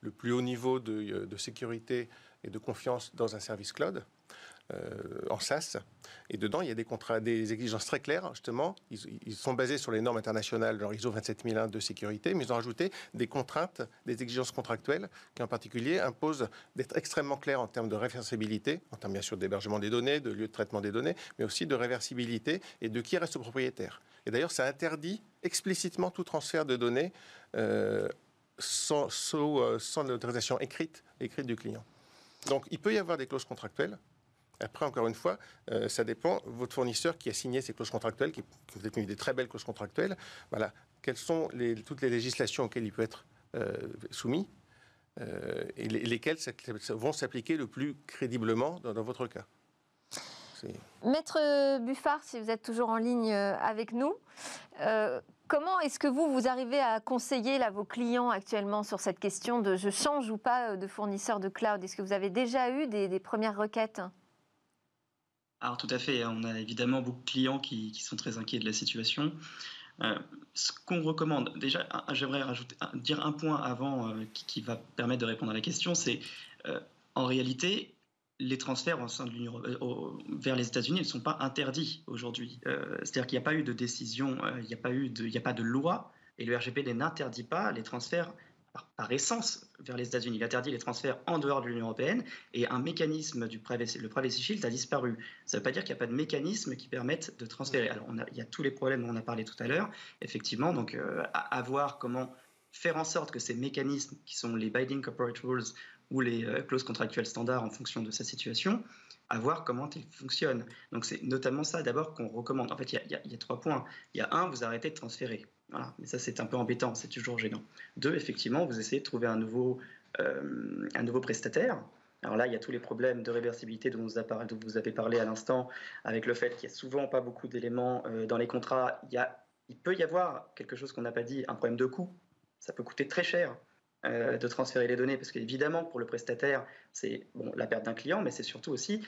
le plus haut niveau de, de, sécurité et de confiance dans un service cloud. Euh, en SaaS. Et dedans, il y a des, contrats, des exigences très claires, justement. Ils, sont basés sur les normes internationales, genre ISO 27001 de sécurité, mais ils ont rajouté des contraintes, des exigences contractuelles, qui en particulier imposent d'être extrêmement clairs en termes de réversibilité, en termes bien sûr d'hébergement des données, de lieu de traitement des données, mais aussi de réversibilité et de qui reste propriétaire. Et d'ailleurs, ça interdit explicitement tout transfert de données euh, sans, euh, sans l'autorisation écrite, écrite du client. Donc, il peut y avoir des clauses contractuelles, après, encore une fois, euh, ça dépend. Votre fournisseur qui a signé ces clauses contractuelles, qui, vous avez des très belles clauses contractuelles, voilà, quelles sont toutes les législations auxquelles il peut être euh, soumis euh, et lesquelles vont s'appliquer le plus crédiblement dans, votre cas? Maître Buffard, si vous êtes toujours en ligne avec nous, comment est-ce que vous, vous arrivez à conseiller vos clients actuellement sur cette question de je change ou pas de fournisseur de cloud? Est-ce que vous avez déjà eu des premières requêtes? Alors tout à fait, hein. on a évidemment beaucoup de clients qui, sont très inquiets de la situation. Euh, ce qu'on recommande, déjà, j'aimerais dire un point avant euh, qui, va permettre de répondre à la question, c'est euh, en réalité, les transferts au sein de l'Union, vers les États-Unis ne sont pas interdits aujourd'hui. C'est-à-dire qu'il n'y a pas eu de décision, il n'y a, pas eu de, il n'y a pas de loi, et le RGPD n'interdit pas les transferts par, essence vers les États-Unis. Il interdit les transferts en dehors de l'Union européenne et un mécanisme du privacy, le Shield a disparu. Ça ne veut pas dire qu'il n'y a pas de mécanisme qui permette de transférer. Alors, il y a tous les problèmes dont on a parlé tout à l'heure, effectivement. Donc, euh, à, voir comment faire en sorte que ces mécanismes, qui sont les Binding Corporate Rules ou les euh, clauses contractuelles standards en fonction de sa situation, à voir comment ils fonctionnent. Donc, c'est notamment ça d'abord qu'on recommande. En fait, il y, a trois points. Il y a un, vous arrêtez de transférer. Voilà. Mais ça, c'est un peu embêtant, c'est toujours gênant. Deux, effectivement, vous essayez de trouver un nouveau, euh, un nouveau prestataire. Alors là, il y a tous les problèmes de réversibilité dont vous, avez, parlé à l'instant, avec le fait qu'il n'y a souvent pas beaucoup d'éléments euh, dans les contrats. Il, y a, il peut y avoir quelque chose qu'on n'a pas dit, un problème de coût. Ça peut coûter très cher euh, de transférer les données, parce qu'évidemment, pour le prestataire, c'est bon, la perte d'un client, mais c'est surtout aussi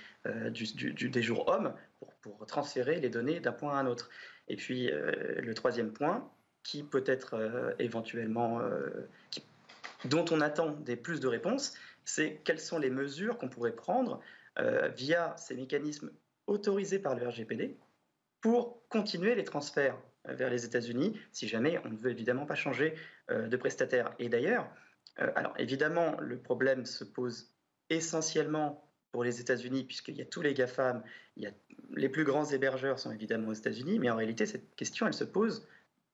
du, des jours hommes pour, pour, transférer les données d'un point à un autre. Et puis, le troisième point, qui peut être euh, éventuellement, euh, dont on attend des plus de réponses, c'est quelles sont les mesures qu'on pourrait prendre euh, via ces mécanismes autorisés par le RGPD pour continuer les transferts vers les États-Unis, si jamais on ne veut évidemment pas changer de prestataire. Et d'ailleurs, alors évidemment, le problème se pose essentiellement pour les États-Unis, puisqu'il y a tous les GAFAM, les plus grands hébergeurs sont évidemment aux États-Unis, mais en réalité, cette question, elle se pose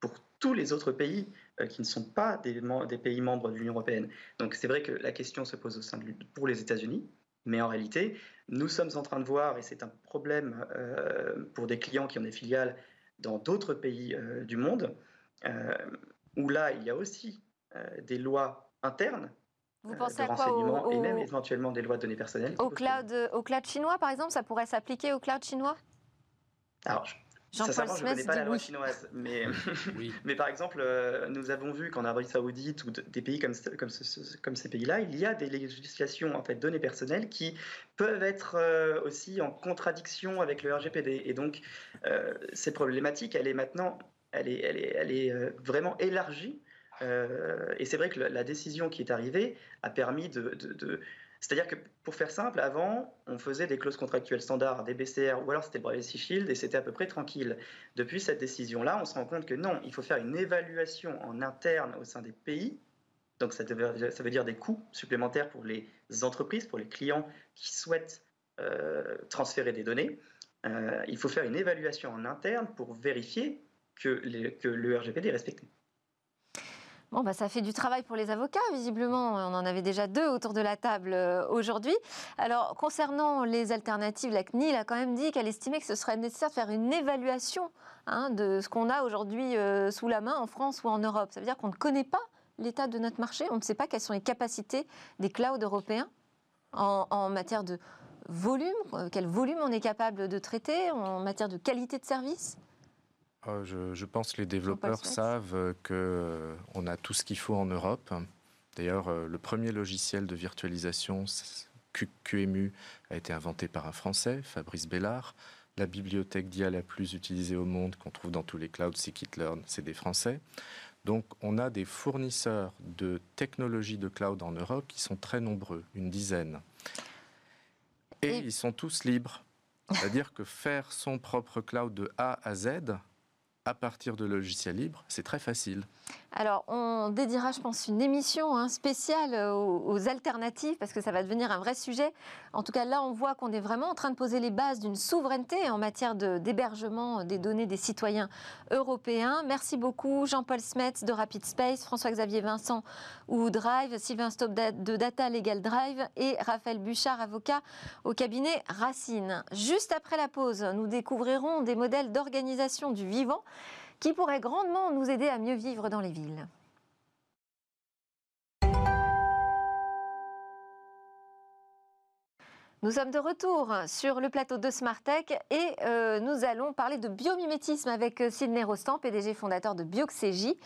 pour tous les autres pays euh, qui ne sont pas des, des pays membres de l'Union européenne. Donc c'est vrai que la question se pose au sein de, pour les États-Unis, mais en réalité, nous sommes en train de voir, et c'est un problème euh, pour des clients qui ont des filiales dans d'autres pays euh, du monde, où là, il y a aussi des lois internes vous pensez à quoi Et même éventuellement des lois de données personnelles. Au cloud, au cloud chinois, par exemple, ça pourrait s'appliquer au cloud chinois? Alors, Sincèrement, je ne connais pas la loi chinoise, mais, mais par exemple, euh, nous avons vu qu'en Arabie Saoudite ou des pays comme, comme, comme ces pays-là, il y a des législations en fait données personnelles qui peuvent être euh, aussi en contradiction avec le RGPD. Et donc, euh, cette problématique, elle est maintenant, elle est, elle est, elle est vraiment élargie. et c'est vrai que la, décision qui est arrivée a permis de c'est-à-dire que, pour faire simple, avant, on faisait des clauses contractuelles standards, des BCR, ou alors c'était le Privacy Shield, et c'était à peu près tranquille. Depuis cette décision-là, on se rend compte que non, il faut faire une évaluation en interne au sein des pays. Donc ça, veut dire des coûts supplémentaires pour les entreprises, pour les clients qui souhaitent euh, transférer des données. Euh, il faut faire une évaluation en interne pour vérifier que le RGPD est respecté. Bon, bah, ça fait du travail pour les avocats, visiblement. On en avait déjà deux autour de la table euh, aujourd'hui. Alors, concernant les alternatives, la CNIL a quand même dit qu'elle estimait que ce serait nécessaire de faire une évaluation hein, de ce qu'on a aujourd'hui euh, sous la main en France ou en Europe. Ça veut dire qu'on ne connaît pas l'état de notre marché, on ne sait pas quelles sont les capacités des clouds européens en, matière de volume, euh, quel volume on est capable de traiter, en matière de qualité de service Oh, je, pense que les développeurs savent qu'on euh, a tout ce qu'il faut en Europe. D'ailleurs, euh, le premier logiciel de virtualisation, QEMU, a été inventé par un Français, Fabrice Bellard. La bibliothèque d'IA la plus utilisée au monde, qu'on trouve dans tous les clouds, Scikit-learn, c'est des Français. Donc on a des fournisseurs de technologies de cloud en Europe qui sont très nombreux, une dizaine. Et, ils sont tous libres. C'est-à-dire que faire son propre cloud de A à Z à partir de logiciels libres, c'est très facile. Alors, on dédiera, je pense, une émission hein, spéciale aux, alternatives, parce que ça va devenir un vrai sujet. En tout cas, là, on voit qu'on est vraiment en train de poser les bases d'une souveraineté en matière d'hébergement des données des citoyens européens. Merci beaucoup, Jean-Paul Smets de Rapid Space, François-Xavier Vincent ou Drive, Sylvain Stop de Data Legal Drive et Raphaël Bouchard, avocat au cabinet Racine. Juste après la pause, nous découvrirons des modèles d'organisation du vivant qui pourrait grandement nous aider à mieux vivre dans les villes. Nous sommes de retour sur le plateau de Smartech et euh, nous allons parler de biomimétisme avec euh, Sidney Rostand, PDG fondateur de Bioxégie.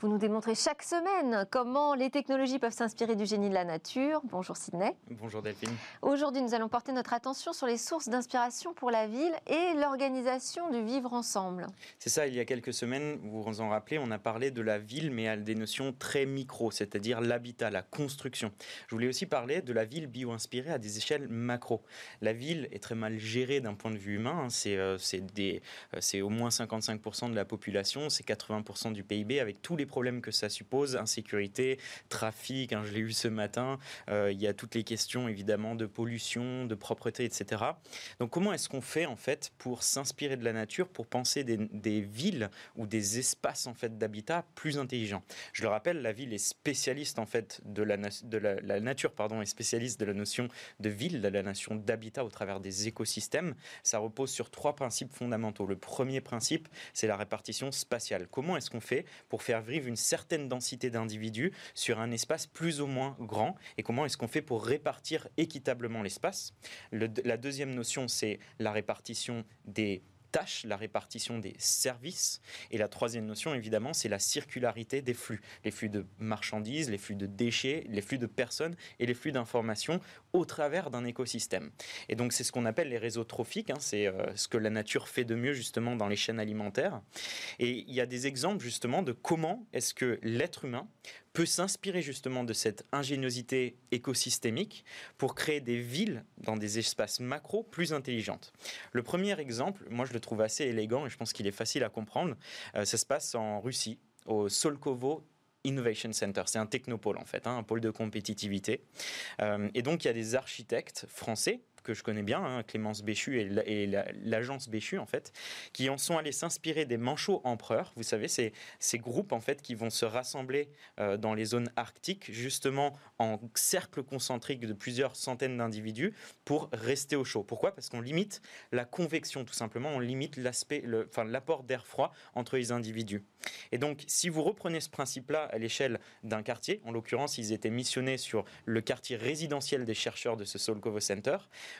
Vous nous démontrez chaque semaine comment les technologies peuvent s'inspirer du génie de la nature. Bonjour Sidney. Bonjour Delphine. Aujourd'hui, nous allons porter notre attention sur les sources d'inspiration pour la ville et l'organisation du vivre ensemble. C'est ça, il y a quelques semaines, vous vous en rappelez, on a parlé de la ville, mais à des notions très micro, c'est-à-dire l'habitat, la construction. Je voulais aussi parler de la ville bio-inspirée à des échelles La ville est très mal gérée d'un point de vue humain. Hein. Euh, euh, c'est au moins 55% de la population, c'est 80% du PIB avec tous les problèmes que ça suppose, insécurité, trafic, hein, je l'ai eu ce matin, euh, il y a toutes les questions évidemment de pollution, de propreté, etc. Donc comment est-ce qu'on fait en fait pour s'inspirer de la nature, pour penser des, villes ou des espaces en fait d'habitat plus intelligents? Je le rappelle, la ville est spécialiste en fait de la, de la, nature, pardon, est spécialiste de la notion de ville, de la d'habitat au travers des écosystèmes. Ça repose sur trois principes fondamentaux. Le premier principe, c'est la répartition spatiale. Comment est-ce qu'on fait pour faire vivre une certaine densité d'individus sur un espace plus ou moins grand? Et comment est-ce qu'on fait pour répartir équitablement l'espace? la deuxième notion, c'est la répartition des tâches, la répartition des services. Et la troisième notion, évidemment, c'est la circularité des flux. Les flux de marchandises, les flux de déchets, les flux de personnes et les flux d'informations au travers d'un écosystème. Et donc, c'est ce qu'on appelle les réseaux trophiques. Hein. c'est euh, ce que la nature fait de mieux, justement, dans les chaînes alimentaires. Et il y a des exemples, justement, de comment est-ce que l'être humain peut s'inspirer justement de cette ingéniosité écosystémique pour créer des villes dans des espaces macro plus intelligentes. Le premier exemple, moi je le trouve assez élégant et je pense qu'il est facile à comprendre, euh, ça se passe en Russie, au Solkovo Innovation Center. C'est un technopôle en fait, hein, un pôle de compétitivité. Euh, et donc il y a des architectes français que je connais bien, hein, Clémence Béchu et l'agence Béchu en fait, qui en sont allés s'inspirer des manchots empereurs. Vous savez, c'est ces groupes en fait qui vont se rassembler euh, dans les zones arctiques, justement en cercle concentrique de plusieurs centaines d'individus pour rester au chaud. Pourquoi? Parce qu'on limite la convection, tout simplement. On limite l'aspect, enfin l'apport d'air froid entre les individus. Et donc, si vous reprenez ce principe-là à l'échelle d'un quartier, en l'occurrence, ils étaient missionnés sur le quartier résidentiel des chercheurs de ce Solkovo Center,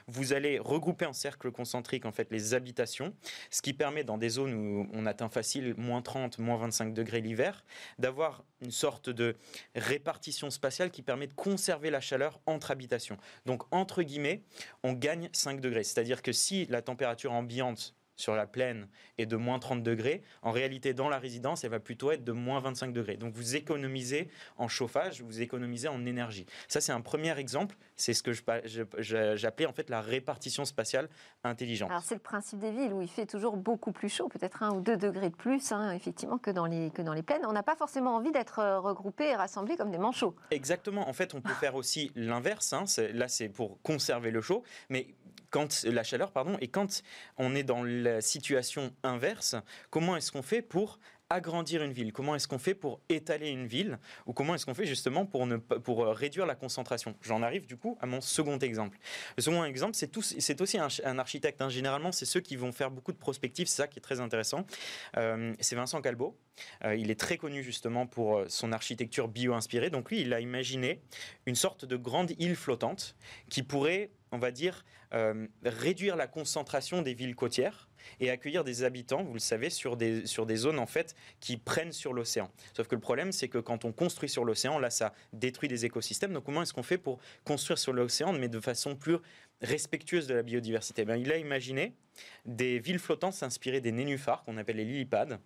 vous allez regrouper en cercle concentrique en fait les habitations, ce qui permet dans des zones où on atteint facile moins 30, moins 25 degrés l'hiver, d'avoir une sorte de répartition spatiale qui permet de conserver la chaleur entre habitations. Donc entre guillemets, on gagne 5 degrés. C'est-à-dire que si la température ambiante sur la plaine est de moins 30 degrés, en réalité, dans la résidence, elle va plutôt être de moins 25 degrés. Donc, vous économisez en chauffage, vous économisez en énergie. Ça, c'est un premier exemple. C'est ce que j'appelais en fait la répartition spatiale intelligente. Alors, c'est le principe des villes où il fait toujours beaucoup plus chaud, peut-être un ou deux degrés de plus, hein, effectivement, que dans, les, que dans les plaines. On n'a pas forcément envie d'être euh, regroupés et rassemblés comme des manchots. Exactement. En fait, on peut faire aussi l'inverse. Hein. Là, c'est pour conserver le chaud. Mais quand la chaleur, pardon, et quand on est dans la situation inverse, comment est-ce qu'on fait pour agrandir une ville? Comment est-ce qu'on fait pour étaler une ville? Ou comment est-ce qu'on fait justement pour, ne, pour euh, réduire la concentration? J'en arrive du coup à mon second exemple. Le second exemple, c'est, c'est aussi un, architecte. Hein. Généralement, c'est ceux qui vont faire beaucoup de prospectives. C'est ça qui est très intéressant. Euh, c'est Vincent Calbo. Euh, il est très connu justement pour son architecture bio-inspirée. Donc lui, il a imaginé une sorte de grande île flottante qui pourrait, on va dire, réduire la concentration des villes côtières et accueillir des habitants, vous le savez, sur des, sur des zones en fait qui prennent sur l'océan. Sauf que le problème, c'est que quand on construit sur l'océan, là, ça détruit des écosystèmes. Donc comment est-ce qu'on fait pour construire sur l'océan, mais de façon plus respectueuse de la biodiversité. Ben, Il a imaginé des villes flottantes s'inspiraient des nénuphars qu'on appelle les lilypads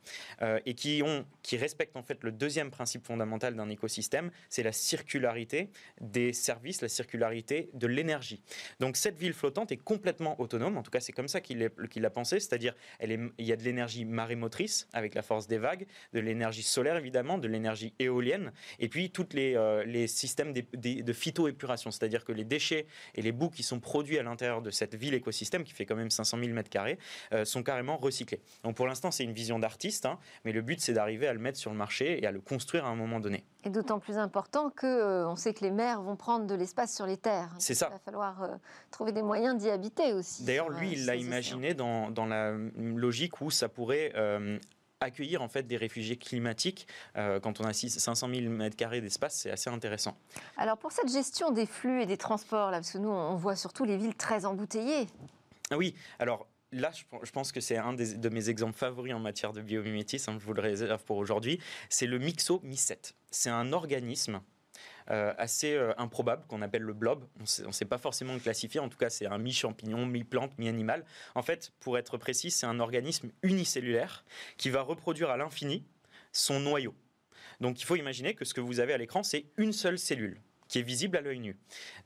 euh, et qui, ont, qui respectent en fait le deuxième principe fondamental d'un écosystème, c'est la circularité des services, la circularité de l'énergie. Donc cette ville flottante est complètement autonome, en tout cas c'est comme ça qu'il l'a pensé, c'est-à-dire il y a de l'énergie marémotrice avec la force des vagues, de l'énergie solaire évidemment, de l'énergie éolienne et puis tous les, euh, les systèmes de phytoépuration, c'est-à-dire que les déchets et les boues qui sont produits à l'intérieur de cette ville écosystème qui fait quand même 500 000 mètres carrés euh, sont carrément recyclés. Donc pour l'instant, c'est une vision d'artiste, hein, mais le but, c'est d'arriver à le mettre sur le marché et à le construire à un moment donné. Et d'autant plus important que euh, on sait que les mers vont prendre de l'espace sur les terres. C'est ça. Il va falloir euh, trouver des moyens d'y habiter aussi. D'ailleurs, lui, il l'a imaginé dans, dans, la logique où ça pourrait accueillir en fait des réfugiés climatiques. quand on a 500 000 m2 d'espace, c'est assez intéressant. Alors pour cette gestion des flux et des transports, là, parce que nous on voit surtout les villes très embouteillées. Ah oui, alors là, je pense que c'est un de mes exemples favoris en matière de biomimétisme, je vous le réserve pour aujourd'hui, c'est le Mixo. C'est un organisme euh, assez euh, improbable qu'on appelle le blob. On ne sait pas forcément le classifier, en tout cas c'est un mi-champignon, mi-plante, mi-animal. En fait, pour être précis, c'est un organisme unicellulaire qui va reproduire à l'infini son noyau. Donc il faut imaginer que ce que vous avez à l'écran, c'est une seule cellule qui est visible à l'œil nu.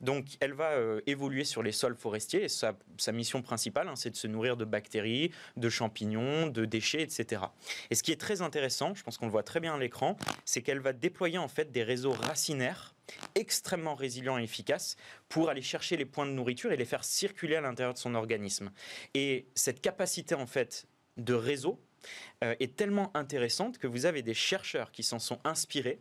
Donc elle va euh, évoluer sur les sols forestiers et sa, mission principale, hein, c'est de se nourrir de bactéries, de champignons, de déchets, etc. Et ce qui est très intéressant, je pense qu'on le voit très bien à l'écran, c'est qu'elle va déployer en fait des réseaux racinaires extrêmement résilients et efficaces pour aller chercher les points de nourriture et les faire circuler à l'intérieur de son organisme. Et cette capacité en fait de réseau euh, est tellement intéressante que vous avez des chercheurs qui s'en sont inspirés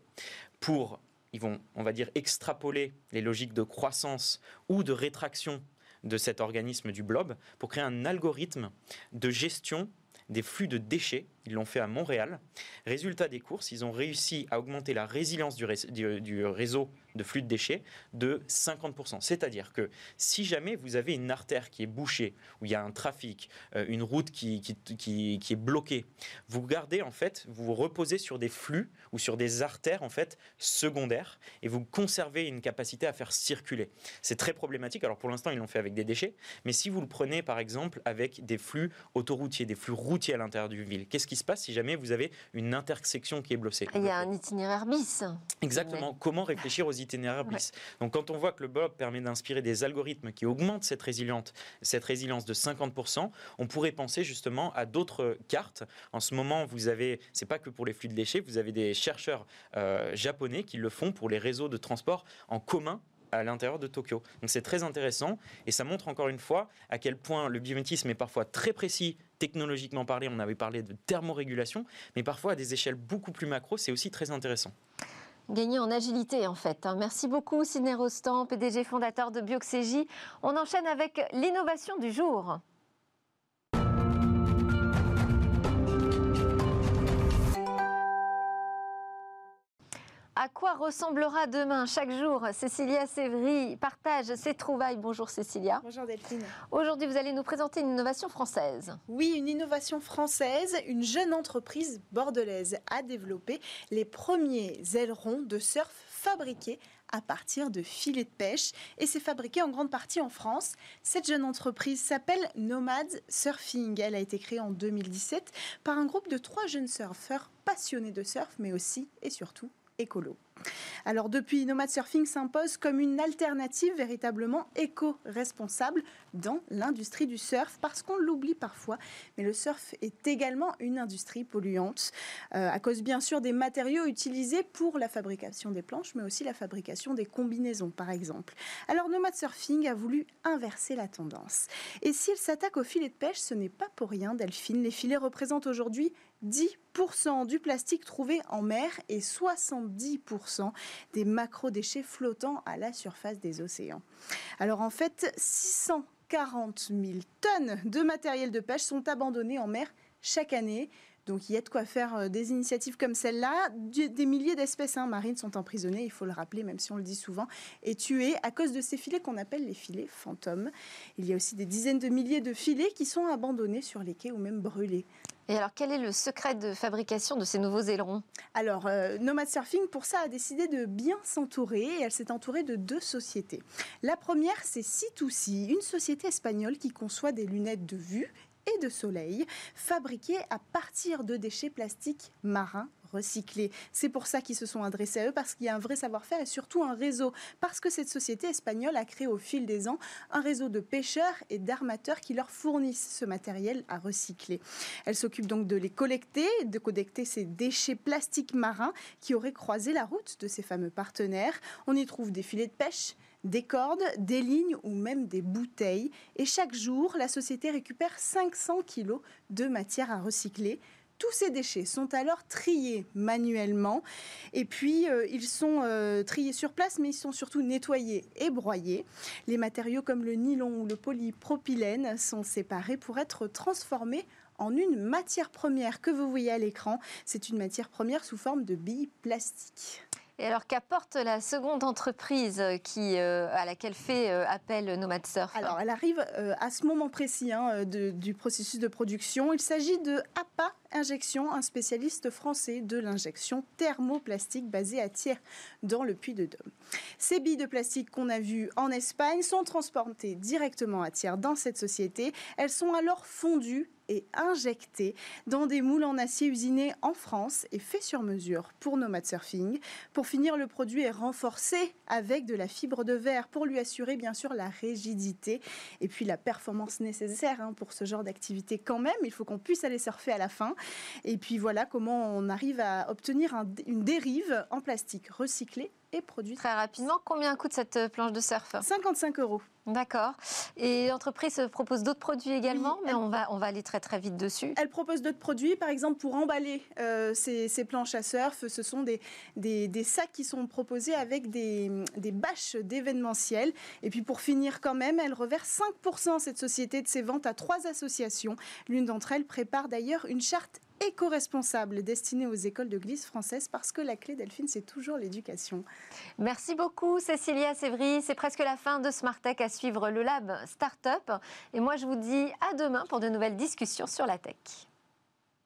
pour ils vont, on va dire, extrapoler les logiques de croissance ou de rétraction de cet organisme du blob pour créer un algorithme de gestion des flux de déchets. Ils l'ont fait à Montréal. Résultat des courses, ils ont réussi à augmenter la résilience du, réseau de flux de déchets de 50%. C'est-à-dire que si jamais vous avez une artère qui est bouchée, où il y a un trafic, euh, une route qui, qui, est bloquée, vous gardez en fait, vous vous reposez sur des flux ou sur des artères en fait secondaires et vous conservez une capacité à faire circuler. C'est très problématique. Alors pour l'instant, ils l'ont fait avec des déchets, mais si vous le prenez par exemple avec des flux autoroutiers, des flux routiers à l'intérieur d'une ville, qu'est-ce qui se passe si jamais vous avez une intersection qui est bloquée Il y a un itinéraire bis. Exactement. Comment réfléchir aux itinéraires bis. Donc quand on voit que le Bob permet d'inspirer des algorithmes qui augmentent cette résilience, cette résilience de 50%, on pourrait penser justement à d'autres cartes. En ce moment, vous avez, c'est pas que pour les flux de déchets, vous avez des chercheurs euh, japonais qui le font pour les réseaux de transport en commun à l'intérieur de Tokyo. Donc c'est très intéressant et ça montre encore une fois à quel point le biométisme est parfois très précis technologiquement parlé. On avait parlé de thermorégulation, mais parfois à des échelles beaucoup plus macro, c'est aussi très intéressant gagner en agilité en fait. Hein. Merci beaucoup Sidney Rostand, PDG fondateur de Bioxégie. On enchaîne avec l'innovation du jour. À quoi ressemblera demain chaque jour Cécilia Sévry partage ses trouvailles. Bonjour Cécilia. Bonjour Delphine. Aujourd'hui, vous allez nous présenter une innovation française. Oui, une innovation française. Une jeune entreprise bordelaise a développé les premiers ailerons de surf fabriqués à partir de filets de pêche et c'est fabriqué en grande partie en France. Cette jeune entreprise s'appelle Nomad Surfing. Elle a été créée en 2017 par un groupe de trois jeunes surfeurs passionnés de surf mais aussi et surtout écolo. Alors depuis, Nomad Surfing s'impose comme une alternative véritablement éco-responsable dans l'industrie du surf, parce qu'on l'oublie parfois, mais le surf est également une industrie polluante, euh, à cause bien sûr des matériaux utilisés pour la fabrication des planches, mais aussi la fabrication des combinaisons, par exemple. Alors Nomad Surfing a voulu inverser la tendance. Et s'il s'attaque aux filets de pêche, ce n'est pas pour rien, Delphine. Les filets représentent aujourd'hui 10% du plastique trouvé en mer et 70% des macro-déchets flottants à la surface des océans. Alors en fait, 640 000 tonnes de matériel de pêche sont abandonnées en mer chaque année. Donc il y a de quoi faire euh, des initiatives comme celle-là. Des milliers d'espèces hein, marines sont emprisonnées, il faut le rappeler, même si on le dit souvent, et tuées à cause de ces filets qu'on appelle les filets fantômes. Il y a aussi des dizaines de milliers de filets qui sont abandonnés sur les quais ou même brûlés. Et alors, quel est le secret de fabrication de ces nouveaux ailerons? Alors, euh, Nomad Surfing, pour ça, a décidé de bien s'entourer et elle s'est entourée de deux sociétés. La première, c'est C2C, une société espagnole qui conçoit des lunettes de vue et de soleil fabriquées à partir de déchets plastiques marins C'est pour ça qu'ils se sont adressés à eux, parce qu'il y a un vrai savoir-faire et surtout un réseau. Parce que cette société espagnole a créé au fil des ans un réseau de pêcheurs et d'armateurs qui leur fournissent ce matériel à recycler. Elle s'occupe donc de les collecter, de collecter ces déchets plastiques marins qui auraient croisé la route de ces fameux partenaires. On y trouve des filets de pêche, des cordes, des lignes ou même des bouteilles. Et chaque jour, la société récupère 500 kilos de matière à recycler. Tous ces déchets sont alors triés manuellement et puis euh, ils sont euh, triés sur place mais ils sont surtout nettoyés et broyés. Les matériaux comme le nylon ou le polypropylène sont séparés pour être transformés en une matière première que vous voyez à l'écran. C'est une matière première sous forme de billes plastiques. Et alors, qu'apporte la seconde entreprise qui, euh, à laquelle fait euh, appel Nomad Surf? Alors, elle arrive euh, à ce moment précis hein, du processus de production. Il s'agit de APA Injection, un spécialiste français de l'injection thermoplastique basé à Thiers, dans le Puy-de-Dôme. Ces billes de plastique qu'on a vues en Espagne sont transportées directement à Thiers dans cette société. Elles sont alors fondues et injecté dans des moules en acier usinés en France et fait sur mesure pour Nomad Surfing. Pour finir, le produit est renforcé avec de la fibre de verre pour lui assurer bien sûr la rigidité et puis la performance nécessaire hein, pour ce genre d'activité quand même. Il faut qu'on puisse aller surfer à la fin. Et puis voilà comment on arrive à obtenir une dérive en plastique recyclé et produit. Très rapidement, combien coûte cette euh, planche de surf? 55 euros. D'accord. Et l'entreprise propose d'autres produits également, mais on va, on va aller très très vite dessus. Elle propose d'autres produits, par exemple pour emballer euh, ces, planches à surf, ce sont des, des, sacs qui sont proposés avec des, des bâches d'événementiel. Et puis pour finir quand même, elle reverse 5% cette société de ses ventes à trois associations. L'une d'entre elles prépare d'ailleurs une charte éco-responsable destinée aux écoles de glisse françaises parce que la clé, Delphine, c'est toujours l'éducation. Merci beaucoup, Cécilia Sévry. C'est presque la fin de Smart Tech à suivre le Lab Startup. Et moi, je vous dis à demain pour de nouvelles discussions sur la tech.